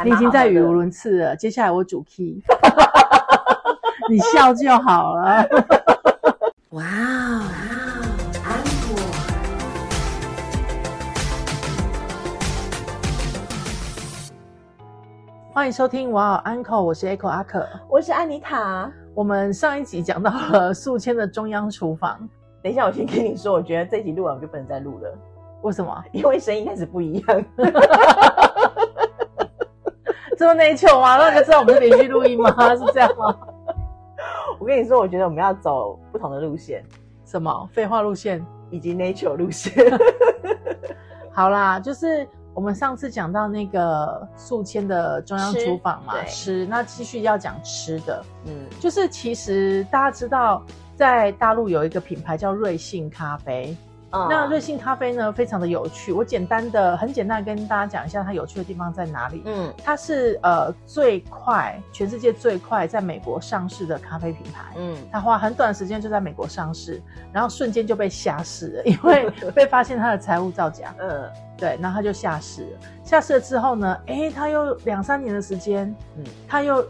还你已经在语无无伦次了，接下来我主 key，你笑就好了。哇哦，安果。欢迎收听哇哦 Uncle，我是 Echo 阿可。我是安妮塔。我们上一集讲到了宿迁的中央厨房，等一下，我先跟你说，我觉得这一集录完我就不能再录了，为什么？因为声音开始不一样。这么内疚吗？让人家知道我们是连续录音吗？是这样吗？我跟你说，我觉得我们要走不同的路线，什么废话路线？以及 nature 路线。好啦，就是我们上次讲到那个宿迁的中央吃厨房嘛，对吃，那继续要讲吃的，嗯，就是其实大家知道，在大陆有一个品牌叫瑞幸咖啡，那瑞幸咖啡呢非常的有趣，我简单的很简单地跟大家讲一下它有趣的地方在哪里。嗯它是呃最快全世界最快在美国上市的咖啡品牌。嗯它花很短的时间就在美国上市，然后瞬间就被下市了，因为 被发现它的财务造假。嗯对，然后它就下市了。下市了之后呢，诶，它又两三年的时间，嗯它又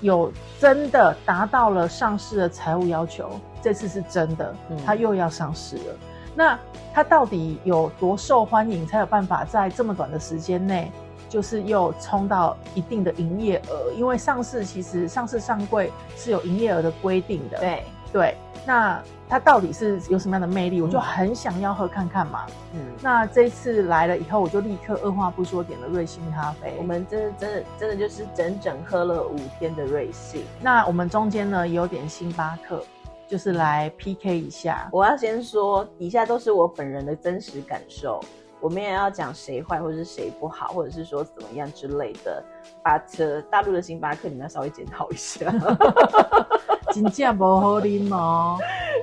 有真的达到了上市的财务要求，这次是真的嗯，它又要上市了。那它到底有多受欢迎，才有办法在这么短的时间内，就是又冲到一定的营业额？因为上市其实上市上柜是有营业额的规定的。对，对，那它到底是有什么样的魅力？我就很想要喝看看嘛。嗯，那这次来了以后，我就立刻二话不说点了瑞幸咖啡。我们真的真的真的就是整整喝了五天的瑞幸。那我们中间呢也有点星巴克，就是来 PK 一下。我要先说，以下都是我本人的真实感受，我们也要讲谁坏或者是谁不好，或者是说怎么样之类的。But 大陆的星巴克，你们要稍微检讨一下。金价不好啉哦，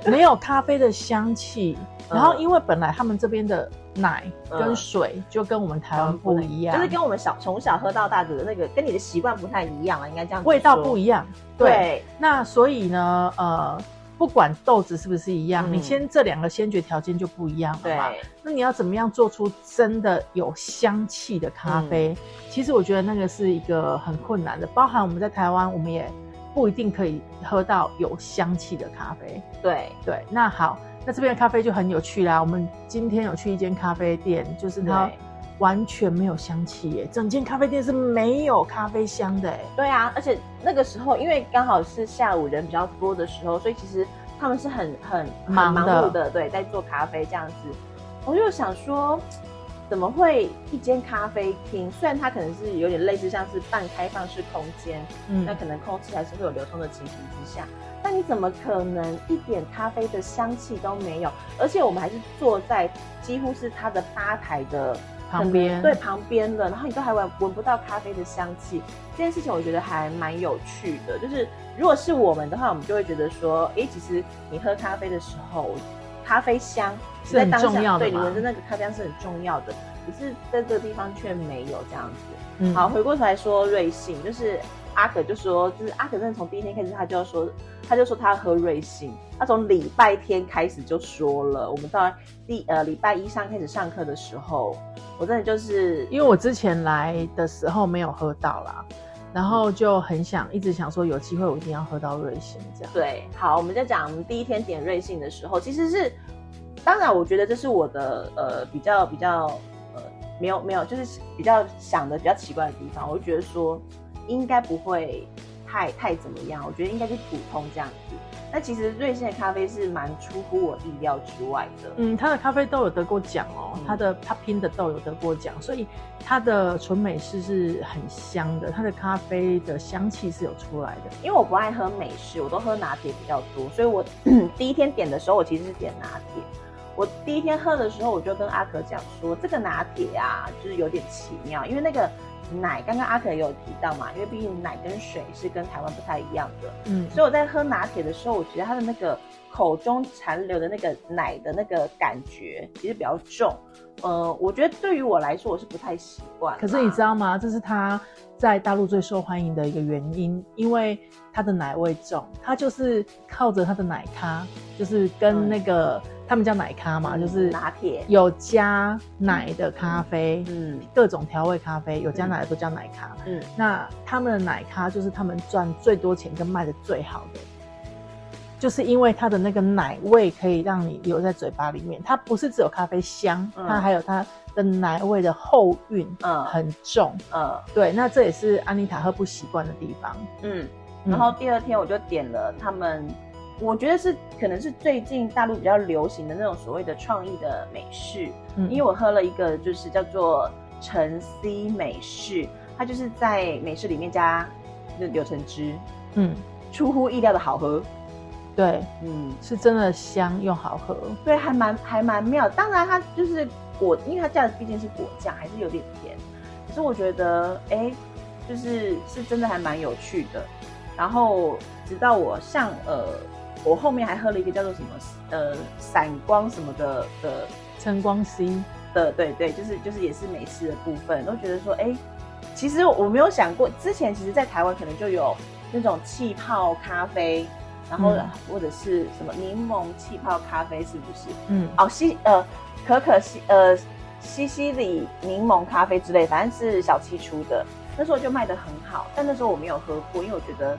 没有咖啡的香气。嗯然后因为本来他们这边的奶跟嗯水就跟我们台湾不一样，就是跟我们小从小喝到大的那个，跟你的习惯不太一样啊，应该这样子味道不。一样。对，对，那所以呢，呃，不管豆子是不是一样，嗯你先这两个先决条件就不一样了嘛。对，那你要怎么样做出真的有香气的咖啡？嗯其实我觉得那个是一个很困难的，包含我们在台湾，我们也不一定可以喝到有香气的咖啡。对，对，那好，那这边的咖啡就很有趣啦。我们今天有去一间咖啡店，就是它对完全没有香气耶，整间咖啡店是没有咖啡香的哎。对啊，而且那个时候因为刚好是下午人比较多的时候，所以其实他们是很很很忙的忙碌的，对，在做咖啡这样子。我就想说，怎么会一间咖啡厅？虽然它可能是有点类似像是半开放式空间，嗯那可能空气还是会有流通的情形之下，但你怎么可能一点咖啡的香气都没有？而且我们还是坐在几乎是它的吧台的旁边对旁边的，然后你都还闻闻不到咖啡的香气，这件事情我觉得还蛮有趣的。就是如果是我们的话，我们就会觉得说，哎，其实你喝咖啡的时候，咖啡香是很在当下重要的对你闻着那个咖啡香是很重要的，可是在这个地方却没有这样子。嗯好，，回过头来说瑞幸，就是阿可就说，就是阿可真的从第一天开始，他就要说，他就说他喝瑞幸，他从礼拜天开始就说了，我们到第呃礼拜一上开始上课的时候，我真的就是因为我之前来的时候没有喝到啦，然后就很想一直想说有机会我一定要喝到瑞幸这样。对，好，我们在讲我们第一天点瑞幸的时候，其实是，当然我觉得这是我的呃比较比较呃没有没有，就是比较想的比较奇怪的地方，我就觉得说应该不会太太怎么样，我觉得应该是普通这样子。那其实瑞幸的咖啡是蛮出乎我意料之外的，嗯，它的咖啡豆有得过奖哦，嗯它的它拼的豆有得过奖，所以它的纯美式是很香的，它的咖啡的香气是有出来的。因为我不爱喝美式，我都喝拿铁比较多，所以我 第一天点的时候，我其实是点拿铁。我第一天喝的时候，我就跟阿可讲说，这个拿铁啊，就是有点奇妙，因为那个奶，刚刚阿可也有提到嘛，因为毕竟奶跟水是跟台湾不太一样的，嗯，所以我在喝拿铁的时候，我觉得它的那个口中残留的那个奶的那个感觉其实比较重。呃，我觉得对于我来说，我是不太习惯。可是你知道吗？这是它在大陆最受欢迎的一个原因，因为它的奶味重，它就是靠着它的奶咖，就是跟嗯那个他们叫奶咖嘛，就是拿铁，有加奶的咖啡，嗯。各种调味咖啡，有加奶的都叫奶咖。嗯。那他们的奶咖就是他们赚最多钱跟卖的最好的，就是因为它的那个奶味可以让你留在嘴巴里面，它不是只有咖啡香，嗯。它还有它的奶味的后韵嗯。很重。嗯。对，那这也是安妮塔喝不习惯的地方。嗯，嗯。然后第二天我就点了他们，我觉得是可能是最近大陆比较流行的那种所谓的创意的美式，嗯因为我喝了一个就是叫做橙 C 美式，它就是在美式里面加那柳橙汁，嗯，出乎意料的好喝。对，嗯，是真的香又好喝。对，还蛮还蛮妙。当然，它就是果，因为它加的毕竟是果酱，还是有点甜。可是我觉得，哎，就是是真的还蛮有趣的。然后直到我上呃，我后面还喝了一个叫做什么呃闪光什么的的晨光 C，的，对对，就是就是也是美式的部分，都觉得说，哎，其实我没有想过，之前其实在台湾可能就有那种气泡咖啡，然后嗯。或者是什么柠檬气泡咖啡，是不是？嗯，哦，西呃可可西呃西西里柠檬咖啡之类，反正是小七出的，那时候就卖的很好，但那时候我没有喝过，因为我觉得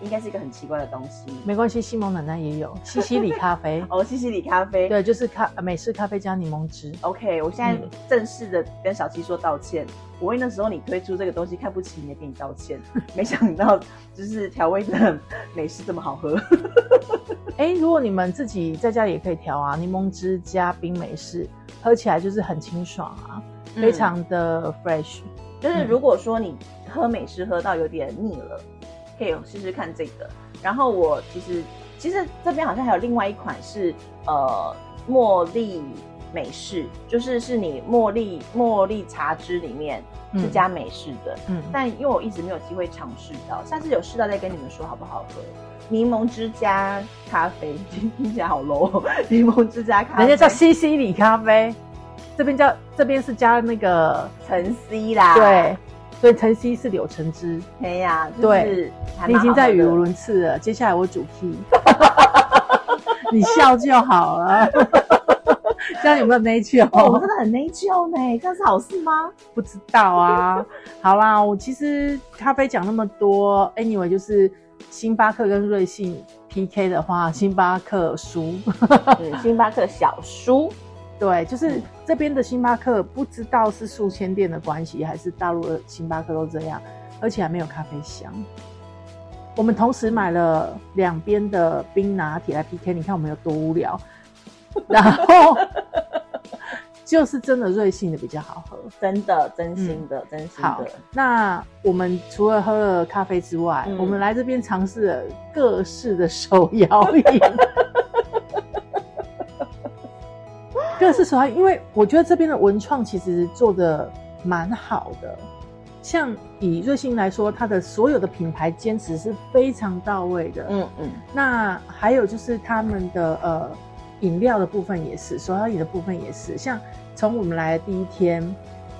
应该是一个很奇怪的东西。没关系，西蒙奶奶也有 西西里咖啡，哦，西西里咖啡，对，就是咖美式咖啡加柠檬汁。，OK，我现在嗯正式的跟小七说道歉，我为那时候你推出这个东西看不起你，给你道歉，没想到就是调味的美式这么好喝。哎，如果你们自己在家里也可以调啊，柠檬汁加冰美式，喝起来就是很清爽啊，非常的 fresh。就是如果说你喝美式喝到有点腻了，可以试试看这个。然后我其实其实这边好像还有另外一款是呃茉莉美式，就是是你茉莉茉莉茶汁里面是嗯加美式的，嗯，但因为我一直没有机会尝试到，下次有试到再跟你们说好不好喝。柠檬汁加咖啡，听起来好 low 哦。柠檬汁加咖啡，人家叫西西里咖啡，这边叫这边是加那个橙 C 啦。对，所以晨曦是柳橙汁。哎呀，对你已经在语无伦次了，接下来我主 key，你笑就好了。这样有没有内疚？哦，我真的很内疚呢，这样是好事吗？不知道啊。好啦，我其实咖啡讲那么多，anyway 就是星巴克跟瑞幸 PK 的话，星巴克输。对，星巴克小叔，对，就是这边的星巴克，不知道是数千店的关系，还是大陆的星巴克都这样，而且还没有咖啡香。我们同时买了两边的冰拿铁来 PK，你看我们有多无聊。然后就是真的瑞幸的比较好喝。真的，真心的，真心好的，，那我们除了喝了咖啡之外，嗯我们来这边尝试了各式的手摇饮。各式手摇饮，因为我觉得这边的文创其实做的蛮好的。像以瑞幸来说，它的所有的品牌坚持是非常到位的。嗯嗯，那还有就是他们的呃饮料的部分也是，手摇饮的部分也是。像从我们来的第一天，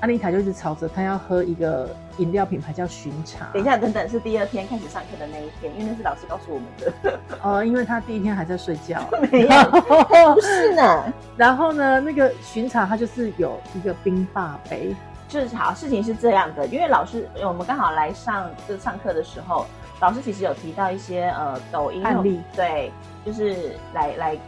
安妮塔就一直吵着她要喝一个饮料品牌叫寻茶。等一，下，等等，是第二天开始上课的那一天，因为那是老师告诉我们的，哦，因为他第一天还在睡觉。没有，不是呢，然后呢，那个寻茶它就是有一个冰霸杯，就是好，事情是这样的，因为老师我们刚好来上这上课的时候，老师其实有提到一些呃抖音案例，对，就是来来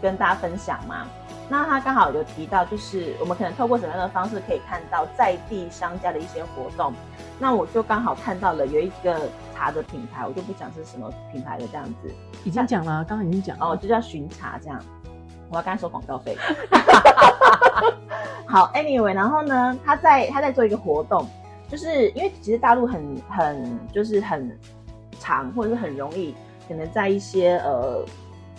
跟大家分享嘛。那他刚好有提到，就是我们可能透过什么样的方式可以看到在地商家的一些活动。那我就刚好看到了有一个茶的品牌，我就不讲是什么品牌的这样子，已经讲了，刚刚已经讲了。哦，就叫巡茶这样。我要刚才收广告费。好，anyway，然后呢，他在他在做一个活动，就是因为其实大陆很很就是很长，或者是很容易，可能在一些呃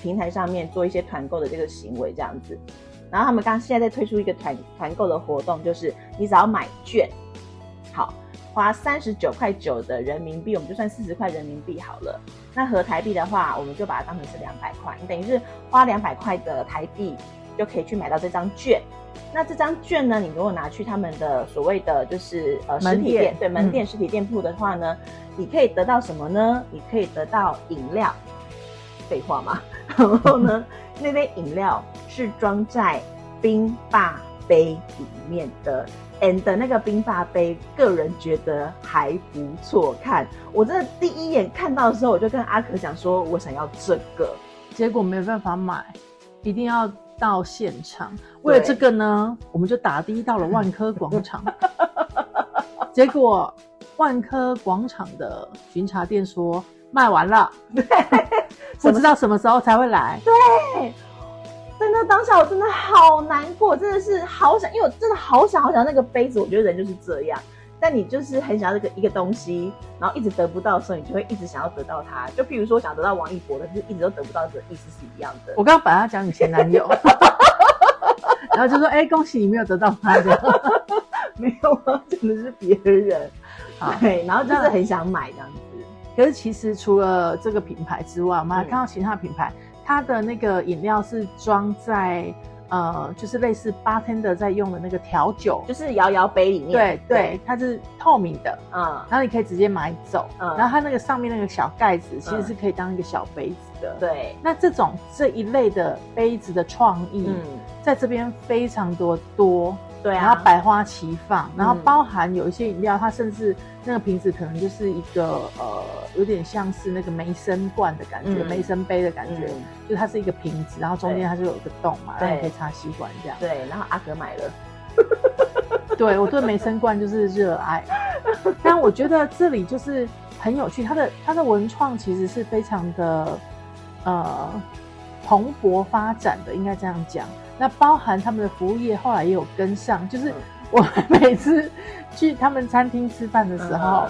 平台上面做一些团购的这个行为这样子。然后他们刚现在在推出一个团团购的活动，就是你只要买券，好，花三十九块九的人民币，我们就算四十块人民币好了。那合台币的话，我们就把它当成是两百块，你等于是花两百块的台币就可以去买到这张券。那这张券呢，你如果拿去他们的所谓的就是呃实体店，对门嗯店实体店铺的话呢，你可以得到什么呢？你可以得到饮料，废话嘛。然后呢，那杯饮料是装在冰霸杯里面的，and 那个冰霸杯，个人觉得还不错看。我真的第一眼看到的时候，我就跟阿可讲说，我想要这个，结果没办法买，一定要到现场。为了这个呢，我们就打的到了万科广场。结果万科广场的巡查店说卖完了，对 不知道什么时候才会来。对，真的当下我真的好难过，真的是好想，因为我真的好想好想那个杯子。我觉得人就是这样，但你就是很想要这个一个东西，然后一直得不到的时候，你就会一直想要得到它。就譬如说想得到王一博的，就是一直都得不到的意思是一样的。我刚刚本来讲你前男友，然后就说：“哎，恭喜你没有得到他的。”没有啊，真的是别人。对，然后就是很想买这样子。可是其实除了这个品牌之外，我们还看到其他品牌，它的那个饮料是装在呃，就是类似八天的在用的那个调酒，就是摇摇杯里面。对对，它是透明的，嗯，然后你可以直接买走，嗯，然后它那个上面那个小盖子其实是可以当一个小杯子的。对，那这种这一类的杯子的创意，嗯，在这边非常多多。对啊，然后百花齐放，然后包含有一些饮料，它甚至那个瓶子可能就是一个呃，有点像是那个梅森罐的感觉，梅森杯的感觉，就它是一个瓶子，然后中间它就有一个洞嘛，然后可以插吸管这样。对，然后阿格买了，对我对梅森罐就是热爱，但我觉得这里就是很有趣，它的它的文创其实是非常的呃蓬勃发展的，应该这样讲。那包含他们的服务业后来也有跟上，就是我每次去他们餐厅吃饭的时候，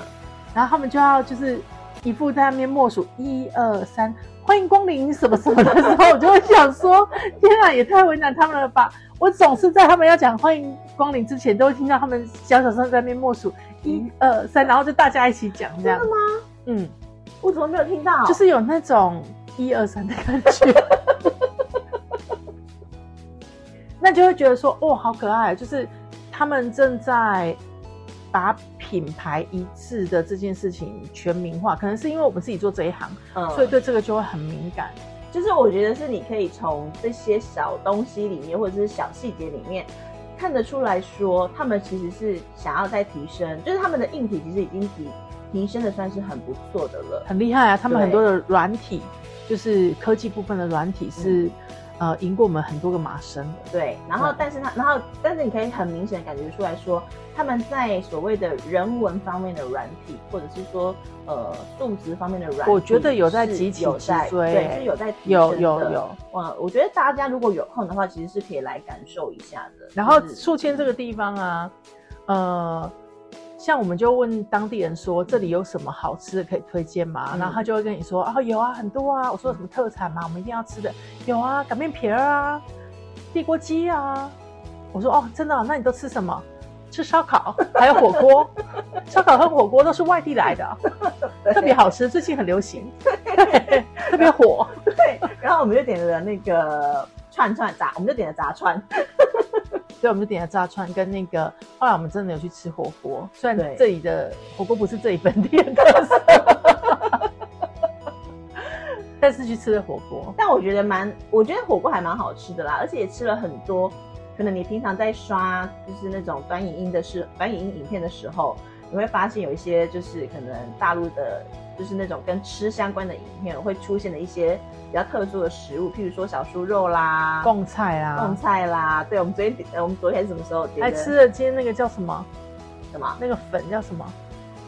然后他们就要就是一副在那边默数一二三，欢迎光临什么什么的时候，我就会想说，天啊，也太为难他们了吧！我总是在他们要讲欢迎光临之前，都会听到他们小小声在那边默数一二三，然后就大家一起讲这样。真的吗？嗯，我怎么没有听到？就是有那种一二三的感觉。那就会觉得说，哦，好可爱！就是他们正在把品牌一致的这件事情全民化，可能是因为我们自己做这一行，嗯，所以对这个就会很敏感。就是我觉得是你可以从这些小东西里面，或者是小细节里面看得出来说，他们其实是想要再提升，就是他们的硬体其实已经提提升的算是很不错的了，很厉害啊！他们很多的软体，就是科技部分的软体是。呃，赢过我们很多个马生的，对。然后，但是他，然后，但是你可以很明显感觉出来说，他们在所谓的人文方面的软体，或者是说，呃，素质方面的软，我觉得有在积极在，对，是有在有有有。哇，我觉得大家如果有空的话，其实是可以来感受一下的。然后，宿迁这个地方啊，呃。像我们就问当地人说这里有什么好吃的可以推荐吗？然后他就会跟你说啊有啊很多啊。我说什么特产吗？我们一定要吃的有啊擀面皮儿啊，地锅鸡啊。我说哦真的？那你都吃什么？吃烧烤还有火锅，烧烤和火锅都是外地来的，特别好吃，最近很流行，特别火。对，然后我们就点了那个串串炸，我们就点了炸串。所以我们就点了炸串跟那个，后来我们真的有去吃火锅，虽然这里的火锅不是这里本地的特色，但是去吃了火锅。但我觉得蛮，我觉得火锅还蛮好吃的啦，而且也吃了很多。可能你平常在刷就是那种短影音的时，短影音影片的时候，你会发现有一些就是可能大陆的。就是那种跟吃相关的影片会出现的一些比较特殊的食物，譬如说小酥肉啦、贡菜啦、贡菜啦。对，我们昨天我们昨天什么时候？还吃了今天那个叫什么？什么？那个粉叫什么？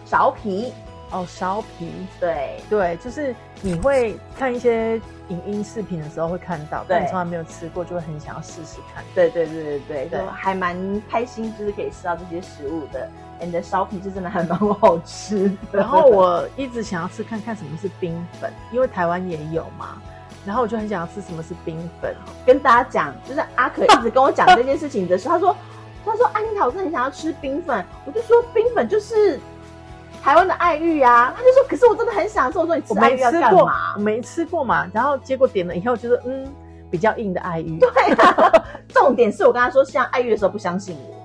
苕皮。哦，烧皮。对对，就是你会看一些影音视频的时候会看到，但你从来没有吃过，就会很想要试试看。对对对对对，还蛮开心，就是可以吃到这些食物的。你的烧皮是真的还蛮好吃，然后我一直想要吃看看什么是冰粉，因为台湾也有嘛，然后我就很想要吃什么是冰粉。跟大家讲，就是阿可一直跟我讲这件事情的时候，他说，他说安妮塔，我真的很想要吃冰粉，我就说冰粉就是台湾的爱玉啊，他就说，可是我真的很想吃，我说你吃爱玉要干嘛？没吃过嘛，然后结果点了以后就是嗯，比较硬的爱玉。对啊，重点是我跟他说像爱玉的时候不相信我。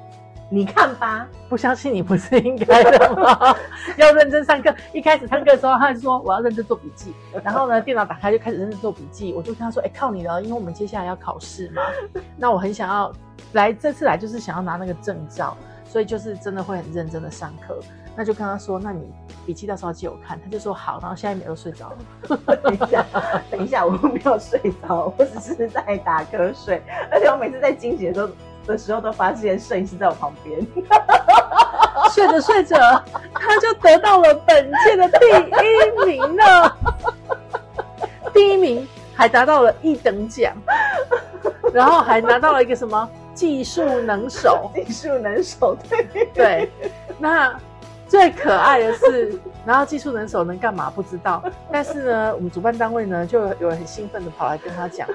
你看吧，不相信你不是应该的吗？要认真上课。一开始上课的时候，他就说我要认真做笔记，然后呢，电脑打开就开始认真做笔记。我就跟他说：“哎，靠你了，因为我们接下来要考试嘛。那我很想要来，这次来就是想要拿那个证照，所以就是真的会很认真的上课。那就跟他说：那你笔记到时候借我看。他就说好，然后下一秒又睡着了。等一下，等一下，我没有睡着，我只是在打瞌睡，而且我每次在惊喜的时候。”的时候都发现摄影师在我旁边，睡着睡着，他就得到了本届的第一名了，第一名还达到了一等奖，然后还拿到了一个什么技术能手，技术能手，对对。那最可爱的是，然后技术能手能干嘛不知道，但是呢，我们主办单位呢就有人很兴奋的跑来跟他讲，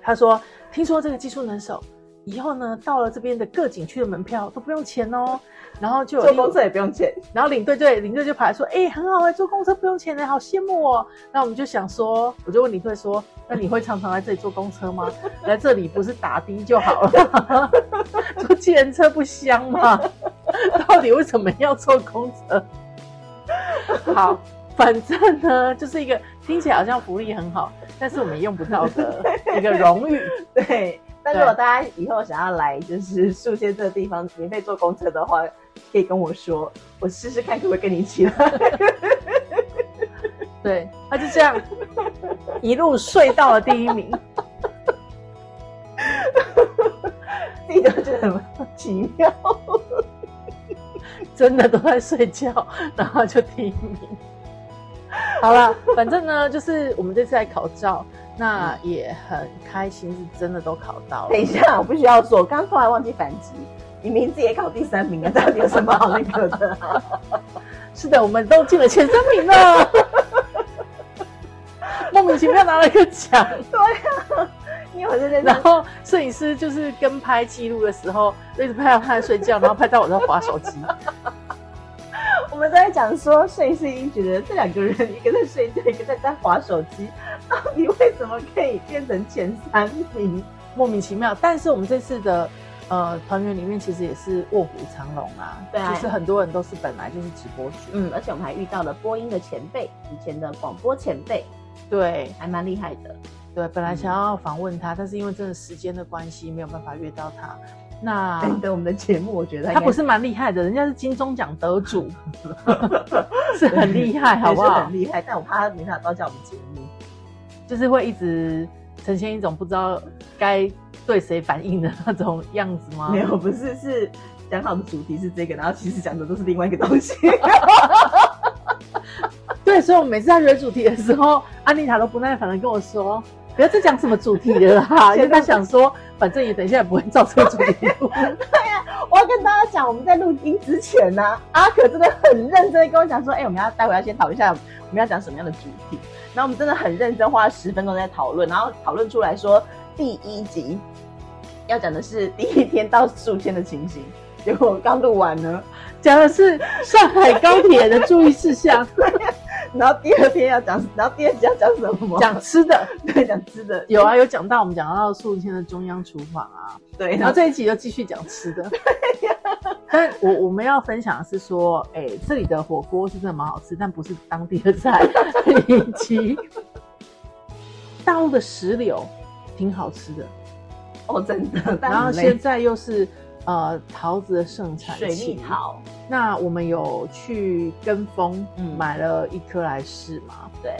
他说听说这个技术能手。以后呢，到了这边的各景区的门票都不用钱哦，然后就坐公车也不用钱，然后领队对领队就跑来说，哎，很好哎，坐公车不用钱呢，好羡慕哦。那我们就想说，我就问领队说，那你会常常来这里坐公车吗？来这里不是打的就好了，坐计程车不香吗？到底为什么要坐公车？好，反正呢，就是一个听起来好像福利很好，但是我们用不到的 一个荣誉，对。但如果大家以后想要来，就是树仙这个地方免费坐公车的话，可以跟我说，我试试看可不可以跟你一起来。对，他就这样一路睡到了第一名，自己都觉得很奇妙，真的都在睡觉，然后就第一名。好了，反正呢，就是我们这次来考照。那也很开心，是真的都考到了。等一下，我不需要说，我刚突然忘记反击，你名字也考第三名了，到底有什么好那个的？是的，我们都进了前三名了，莫名其妙拿了一个奖。对呀，因为我在然后摄影师就是跟拍记录的时候，一直拍到他在睡觉，然后拍到我在划手机。我们在讲说，摄影师已经觉得这两个人，一个在睡觉，一个在在划手机，到底为什么可以变成前三名？莫名其妙。但是我们这次的呃团员里面，其实也是卧虎藏龙啊，对，就是很多人都是本来就是直播主，嗯，而且我们还遇到了播音的前辈，以前的广播前辈，对，还蛮厉害的。对，本来想要访问他，但是因为真的时间的关系，没有办法约到他。那等我们的节目，我觉得他不是蛮厉害的，人家是金钟奖得主，是很厉害，好不好？很厉害，但我怕他没法到叫我们节目，就是会一直呈现一种不知道该对谁反应的那种样子吗？没有，不是，是讲好的主题是这个，然后其实讲的都是另外一个东西。对，所以我每次在约主题的时候，安妮塔都不耐烦的跟我说。不要再讲什么主题了哈，因为他想说，反正也等一下也不会照这个主题录。对呀，我要跟大家讲，我们在录音之前呢，阿可真的很认真的跟我讲说，哎，我们要待会要先讨论一下，我们要讲什么样的主题。然后我们真的很认真，花了十分钟在讨论，然后讨论出来说，第一集要讲的是第一天到宿迁的情形。结果刚录完呢，讲的是上海高铁的注意事项。然后第二天要讲，然后第二集要讲什么？讲吃的，对，讲吃的。有啊，有讲到我们讲到宿迁的中央厨房啊，对。然后这一集又继续讲吃的。但我我们要分享的是说，哎，这里的火锅是真的蛮好吃，但不是当地的菜。以及大陆的石榴挺好吃的哦，真的。然后现在又是。呃，桃子的盛产水蜜桃。那我们有去跟风，买了一颗来试嘛？对，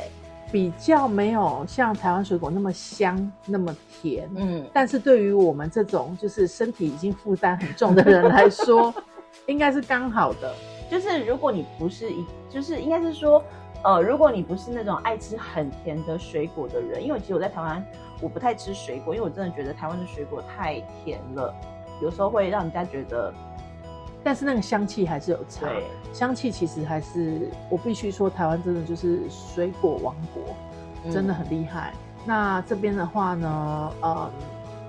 比较没有像台湾水果那么香，那么甜。嗯，但是对于我们这种就是身体已经负担很重的人来说，应该是刚好的。就是如果你不是一，就是应该是说，呃，如果你不是那种爱吃很甜的水果的人，因为其实我在台湾我不太吃水果，因为我真的觉得台湾的水果太甜了。有时候会让人家觉得，但是那个香气还是有差。香气其实还是我必须说，台湾真的就是水果王国，真的很厉害。那这边的话呢，呃，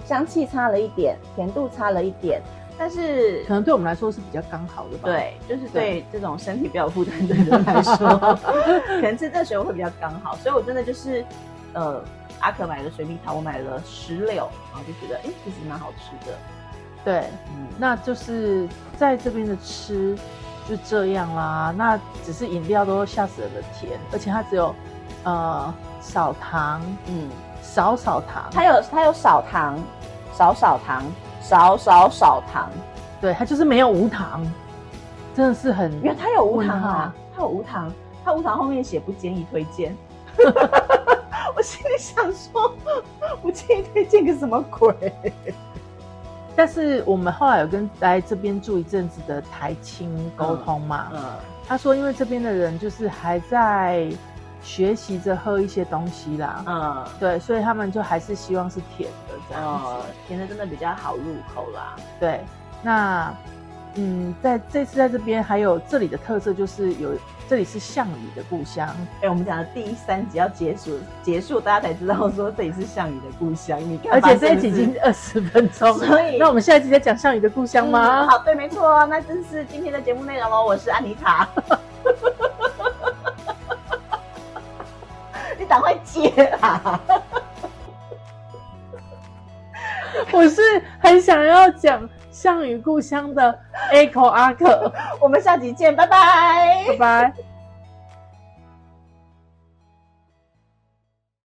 香气差了一点，甜度差了一点，但是可能对我们来说是比较刚好的吧。对，就是对这种身体比较有负担的人来说，可能吃这水果会比较刚好。所以我真的就是，呃，阿可买了水蜜桃，我买了石榴，然后就觉得，哎，其实蛮好吃的。对，嗯，那就是在这边的吃就这样啦。那只是饮料都吓死人的甜，而且它只有呃少糖，嗯，少少糖，它有它有少糖，少少糖，少少少糖，对，它就是没有无糖，真的是很原来它有无糖啊，它有无糖，它无糖后面写不建议推荐。我心里想说，不建议推荐个什么鬼？但是我们后来有跟来这边住一阵子的台青沟通嘛，嗯他说因为这边的人就是还在学习着喝一些东西啦，嗯，对，所以他们就还是希望是甜的这样子。哦，甜的真的比较好入口啦。对，那嗯，在这次在这边还有这里的特色就是有这里是项羽的故乡，哎、我们讲的第三集要结束，结束大家才知道说这里是项羽的故乡。你看，而且这一集已经二十分钟，所以那我们下一集再讲项羽的故乡吗？嗯好，对，没错，那这是今天的节目内容喽。我是安妮塔，你赶快接啊！我是很想要讲项羽故乡的 Echo 阿克，我们下集见，拜拜拜拜。